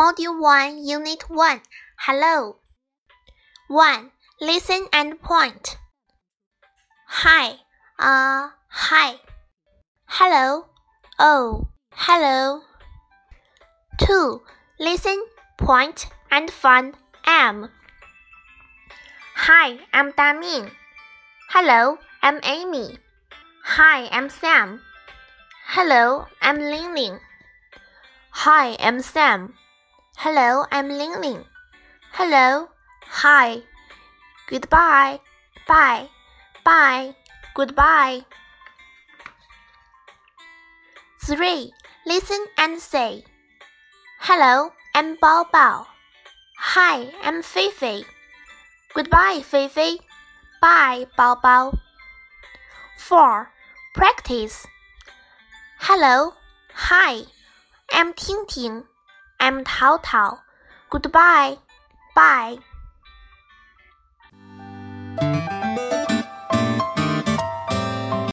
Module 1, Unit 1. Hello. 1. Listen and point. Hi. Uh, hi. Hello. Oh, hello. 2. Listen, point, and find am. Hi, I'm Daming. Hello, I'm Amy. Hi, I'm Sam. Hello, I'm Ling Ling. Hi, I'm Sam. Hello, I'm Ling Ling. Hello, hi. Goodbye, bye, bye, goodbye. 3. Listen and say. Hello, I'm Bao Bao. Hi, I'm Fei Fei. Goodbye, Fei Fei. Bye, Bao Bao. 4. Practice. Hello, hi, I'm Ting Ting. I'm Tao Tao. Goodbye, bye.